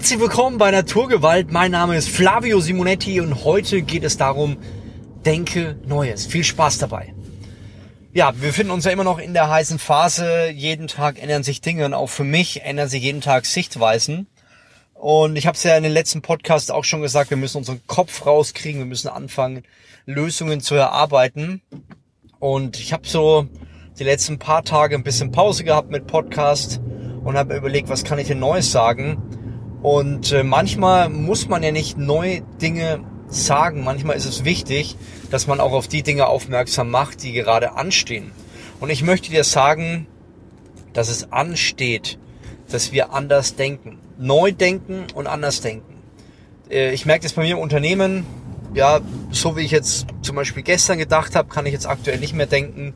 Herzlich willkommen bei Naturgewalt. Mein Name ist Flavio Simonetti und heute geht es darum, denke Neues. Viel Spaß dabei. Ja, wir befinden uns ja immer noch in der heißen Phase. Jeden Tag ändern sich Dinge und auch für mich ändern sich jeden Tag Sichtweisen. Und ich habe es ja in den letzten Podcasts auch schon gesagt, wir müssen unseren Kopf rauskriegen, wir müssen anfangen, Lösungen zu erarbeiten. Und ich habe so die letzten paar Tage ein bisschen Pause gehabt mit Podcast und habe überlegt, was kann ich denn Neues sagen. Und äh, manchmal muss man ja nicht neue Dinge sagen. Manchmal ist es wichtig, dass man auch auf die Dinge aufmerksam macht, die gerade anstehen. Und ich möchte dir sagen, dass es ansteht, dass wir anders denken. Neu denken und anders denken. Äh, ich merke das bei mir im Unternehmen. Ja, so wie ich jetzt zum Beispiel gestern gedacht habe, kann ich jetzt aktuell nicht mehr denken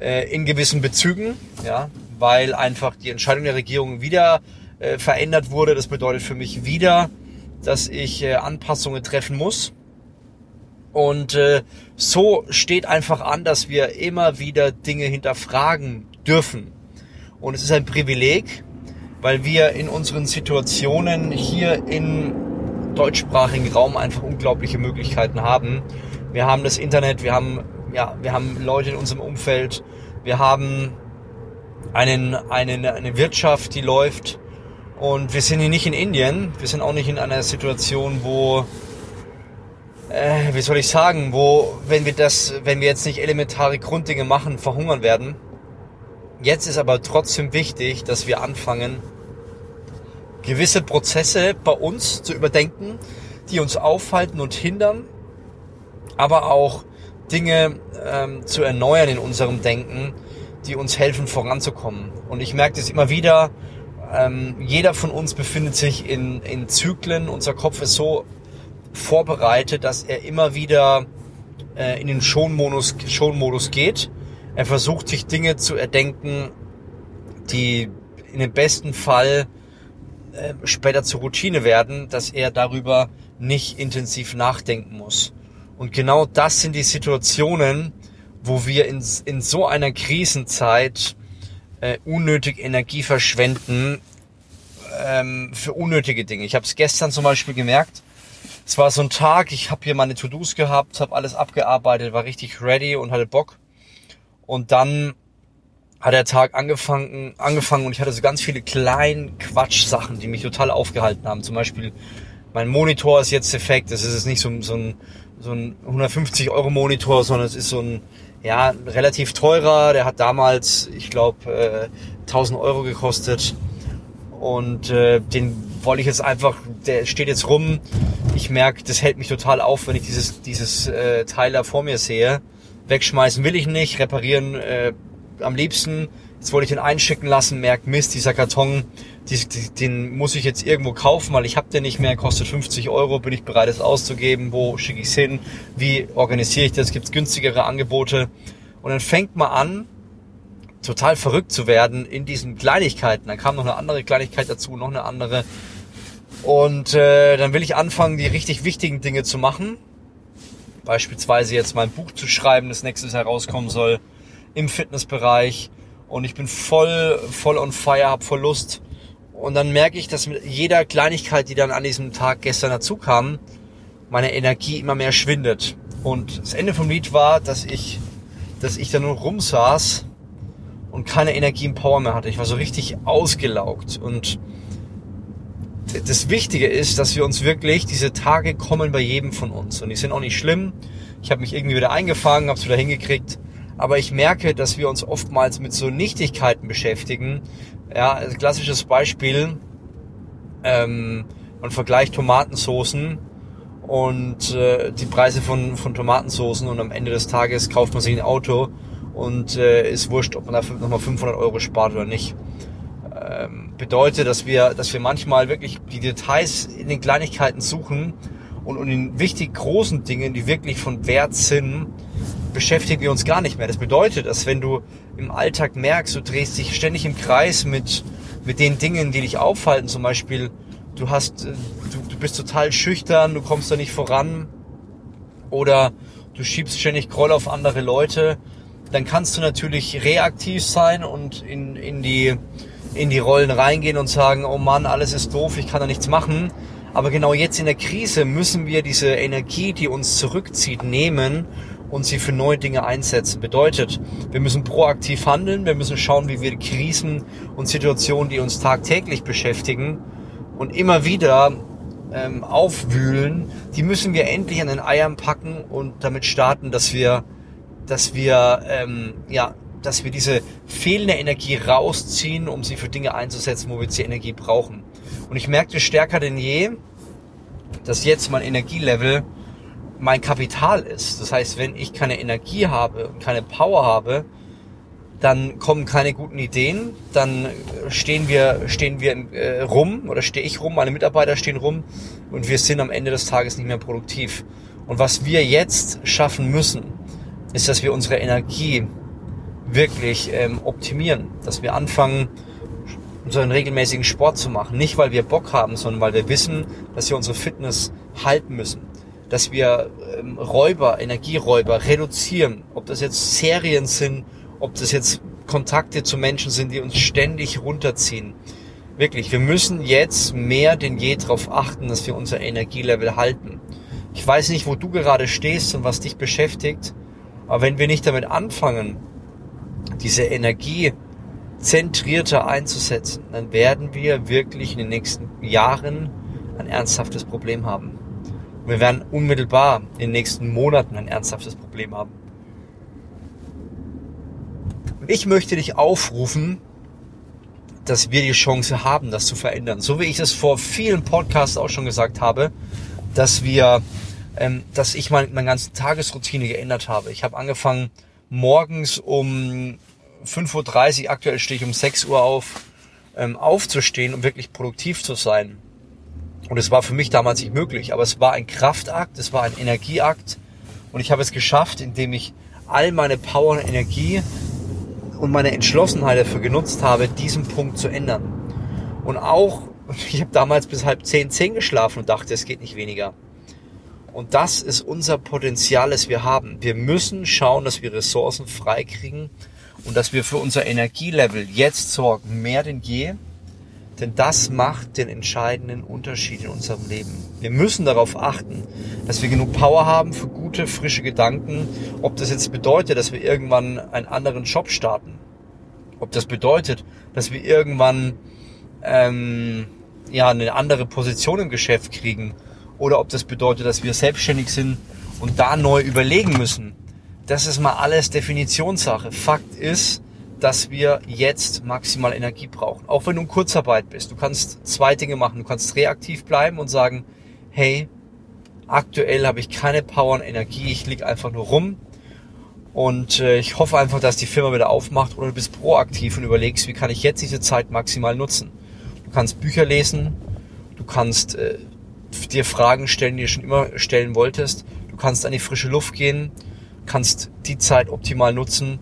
äh, in gewissen Bezügen. Ja, weil einfach die Entscheidung der Regierung wieder äh, verändert wurde. Das bedeutet für mich wieder, dass ich äh, Anpassungen treffen muss. Und äh, so steht einfach an, dass wir immer wieder Dinge hinterfragen dürfen. Und es ist ein Privileg, weil wir in unseren Situationen hier im deutschsprachigen Raum einfach unglaubliche Möglichkeiten haben. Wir haben das Internet, wir haben, ja, wir haben Leute in unserem Umfeld, wir haben einen, einen, eine Wirtschaft, die läuft. Und wir sind hier nicht in Indien, wir sind auch nicht in einer Situation, wo, äh, wie soll ich sagen, wo, wenn wir das, wenn wir jetzt nicht elementare Grunddinge machen, verhungern werden. Jetzt ist aber trotzdem wichtig, dass wir anfangen, gewisse Prozesse bei uns zu überdenken, die uns aufhalten und hindern, aber auch Dinge ähm, zu erneuern in unserem Denken, die uns helfen voranzukommen. Und ich merke das immer wieder, ähm, jeder von uns befindet sich in, in Zyklen, unser Kopf ist so vorbereitet, dass er immer wieder äh, in den Schonmodus, Schonmodus geht. Er versucht sich Dinge zu erdenken, die in dem besten Fall äh, später zur Routine werden, dass er darüber nicht intensiv nachdenken muss. Und genau das sind die Situationen, wo wir in, in so einer Krisenzeit äh, unnötig Energie verschwenden ähm, für unnötige Dinge. Ich habe es gestern zum Beispiel gemerkt. Es war so ein Tag, ich habe hier meine To-Dos gehabt, habe alles abgearbeitet, war richtig ready und hatte Bock. Und dann hat der Tag angefangen, angefangen und ich hatte so ganz viele kleine Quatschsachen, die mich total aufgehalten haben. Zum Beispiel, mein Monitor ist jetzt defekt. Das ist nicht so, so ein, so ein 150 Euro Monitor, sondern es ist so ein ja, relativ teurer. Der hat damals, ich glaube, äh, 1000 Euro gekostet. Und äh, den wollte ich jetzt einfach, der steht jetzt rum. Ich merke, das hält mich total auf, wenn ich dieses, dieses äh, Teil da vor mir sehe. Wegschmeißen will ich nicht, reparieren äh, am liebsten. Jetzt wollte ich den einschicken lassen, merk Mist, dieser Karton, die, die, den muss ich jetzt irgendwo kaufen, weil ich habe den nicht mehr, kostet 50 Euro, bin ich bereit, es auszugeben, wo schicke ich es hin, wie organisiere ich das, gibt es günstigere Angebote. Und dann fängt man an, total verrückt zu werden in diesen Kleinigkeiten. Dann kam noch eine andere Kleinigkeit dazu, noch eine andere. Und äh, dann will ich anfangen, die richtig wichtigen Dinge zu machen. Beispielsweise jetzt mein Buch zu schreiben, das nächstes herauskommen soll im Fitnessbereich und ich bin voll, voll on fire, hab voll Lust. Und dann merke ich, dass mit jeder Kleinigkeit, die dann an diesem Tag gestern dazu kam, meine Energie immer mehr schwindet. Und das Ende vom Lied war, dass ich, dass ich da nur rumsaß und keine Energie und Power mehr hatte. Ich war so richtig ausgelaugt. Und das Wichtige ist, dass wir uns wirklich, diese Tage kommen bei jedem von uns. Und die sind auch nicht schlimm. Ich habe mich irgendwie wieder eingefangen, habe es wieder hingekriegt. Aber ich merke, dass wir uns oftmals mit so Nichtigkeiten beschäftigen. Ja, also klassisches Beispiel, ähm, man vergleicht Tomatensoßen und äh, die Preise von, von Tomatensoßen und am Ende des Tages kauft man sich ein Auto und äh, ist wurscht, ob man dafür nochmal 500 Euro spart oder nicht. Ähm, bedeutet, dass wir, dass wir manchmal wirklich die Details in den Kleinigkeiten suchen und in den wichtig großen Dingen, die wirklich von Wert sind, beschäftigen wir uns gar nicht mehr. Das bedeutet, dass wenn du im Alltag merkst, du drehst dich ständig im Kreis mit, mit den Dingen, die dich aufhalten, zum Beispiel, du hast, äh, du, du bist total schüchtern, du kommst da nicht voran oder du schiebst ständig Groll auf andere Leute, dann kannst du natürlich reaktiv sein und in, in die, in die Rollen reingehen und sagen, oh Mann, alles ist doof, ich kann da nichts machen. Aber genau jetzt in der Krise müssen wir diese Energie, die uns zurückzieht, nehmen und sie für neue Dinge einsetzen. Bedeutet, wir müssen proaktiv handeln, wir müssen schauen, wie wir Krisen und Situationen, die uns tagtäglich beschäftigen und immer wieder ähm, aufwühlen, die müssen wir endlich an den Eiern packen und damit starten, dass wir, dass wir, ähm, ja, dass wir diese fehlende Energie rausziehen, um sie für Dinge einzusetzen, wo wir die Energie brauchen. Und ich merkte stärker denn je, dass jetzt mein Energielevel mein Kapital ist. Das heißt, wenn ich keine Energie habe und keine Power habe, dann kommen keine guten Ideen, dann stehen wir, stehen wir äh, rum oder stehe ich rum, meine Mitarbeiter stehen rum und wir sind am Ende des Tages nicht mehr produktiv. Und was wir jetzt schaffen müssen, ist, dass wir unsere Energie wirklich ähm, optimieren, dass wir anfangen, unseren regelmäßigen Sport zu machen. Nicht, weil wir Bock haben, sondern weil wir wissen, dass wir unsere Fitness halten müssen. Dass wir ähm, Räuber, Energieräuber reduzieren. Ob das jetzt Serien sind, ob das jetzt Kontakte zu Menschen sind, die uns ständig runterziehen. Wirklich, wir müssen jetzt mehr denn je darauf achten, dass wir unser Energielevel halten. Ich weiß nicht, wo du gerade stehst und was dich beschäftigt, aber wenn wir nicht damit anfangen, diese Energie zentrierter einzusetzen, dann werden wir wirklich in den nächsten Jahren ein ernsthaftes Problem haben. Wir werden unmittelbar in den nächsten Monaten ein ernsthaftes Problem haben. Ich möchte dich aufrufen, dass wir die Chance haben, das zu verändern. So wie ich es vor vielen Podcasts auch schon gesagt habe, dass wir, ähm, dass ich mein, meine ganze Tagesroutine geändert habe. Ich habe angefangen, morgens um 5.30 Uhr, aktuell stehe ich um 6 Uhr auf, ähm, aufzustehen und wirklich produktiv zu sein. Und es war für mich damals nicht möglich, aber es war ein Kraftakt, es war ein Energieakt und ich habe es geschafft, indem ich all meine Power und Energie und meine Entschlossenheit dafür genutzt habe, diesen Punkt zu ändern. Und auch, ich habe damals bis halb zehn, zehn geschlafen und dachte, es geht nicht weniger. Und das ist unser Potenzial, das wir haben. Wir müssen schauen, dass wir Ressourcen freikriegen und dass wir für unser Energielevel jetzt sorgen, mehr denn je. Denn das macht den entscheidenden Unterschied in unserem Leben. Wir müssen darauf achten, dass wir genug Power haben für gute, frische Gedanken. Ob das jetzt bedeutet, dass wir irgendwann einen anderen Job starten. Ob das bedeutet, dass wir irgendwann ähm, ja eine andere Position im Geschäft kriegen. Oder ob das bedeutet, dass wir selbstständig sind und da neu überlegen müssen das ist mal alles Definitionssache. Fakt ist, dass wir jetzt maximal Energie brauchen. Auch wenn du in Kurzarbeit bist. Du kannst zwei Dinge machen. Du kannst reaktiv bleiben und sagen, hey, aktuell habe ich keine Power und Energie, ich liege einfach nur rum. Und äh, ich hoffe einfach, dass die Firma wieder aufmacht oder du bist proaktiv und überlegst, wie kann ich jetzt diese Zeit maximal nutzen. Du kannst Bücher lesen, du kannst äh, dir Fragen stellen, die du schon immer stellen wolltest, du kannst an die frische Luft gehen, kannst die Zeit optimal nutzen.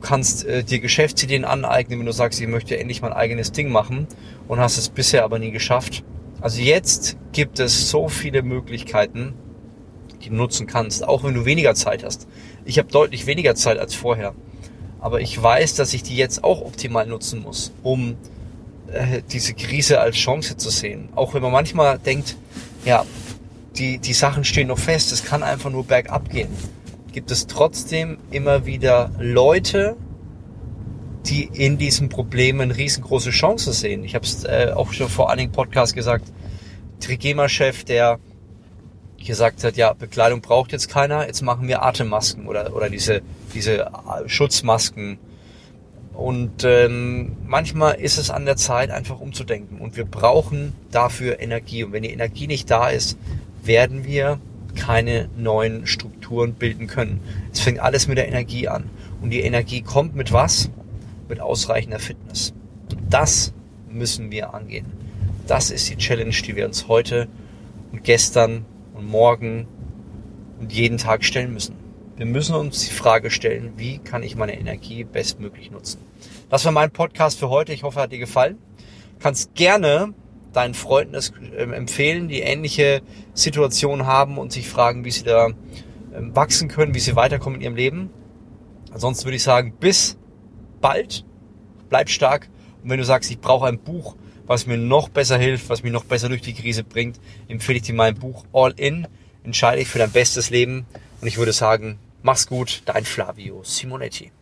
Du kannst äh, dir Geschäftsideen aneignen, wenn du sagst, ich möchte endlich mein eigenes Ding machen und hast es bisher aber nie geschafft. Also jetzt gibt es so viele Möglichkeiten, die du nutzen kannst, auch wenn du weniger Zeit hast. Ich habe deutlich weniger Zeit als vorher. Aber ich weiß, dass ich die jetzt auch optimal nutzen muss, um äh, diese Krise als Chance zu sehen. Auch wenn man manchmal denkt, ja, die, die Sachen stehen noch fest, es kann einfach nur bergab gehen gibt es trotzdem immer wieder Leute, die in diesen Problemen riesengroße Chancen sehen. Ich habe es äh, auch schon vor einigen Podcasts gesagt. Trigema-Chef, der gesagt hat, ja, Bekleidung braucht jetzt keiner, jetzt machen wir Atemmasken oder, oder diese, diese äh, Schutzmasken. Und ähm, manchmal ist es an der Zeit, einfach umzudenken. Und wir brauchen dafür Energie. Und wenn die Energie nicht da ist, werden wir keine neuen Strukturen bilden können. Es fängt alles mit der Energie an. Und die Energie kommt mit was? Mit ausreichender Fitness. Und das müssen wir angehen. Das ist die Challenge, die wir uns heute und gestern und morgen und jeden Tag stellen müssen. Wir müssen uns die Frage stellen, wie kann ich meine Energie bestmöglich nutzen? Das war mein Podcast für heute. Ich hoffe, er hat dir gefallen. Du kannst gerne deinen Freunden das ähm, empfehlen, die ähnliche Situationen haben und sich fragen, wie sie da ähm, wachsen können, wie sie weiterkommen in ihrem Leben. Ansonsten würde ich sagen, bis bald, bleib stark und wenn du sagst, ich brauche ein Buch, was mir noch besser hilft, was mich noch besser durch die Krise bringt, empfehle ich dir mein Buch All In. Entscheide dich für dein bestes Leben. Und ich würde sagen, mach's gut, dein Flavio Simonetti.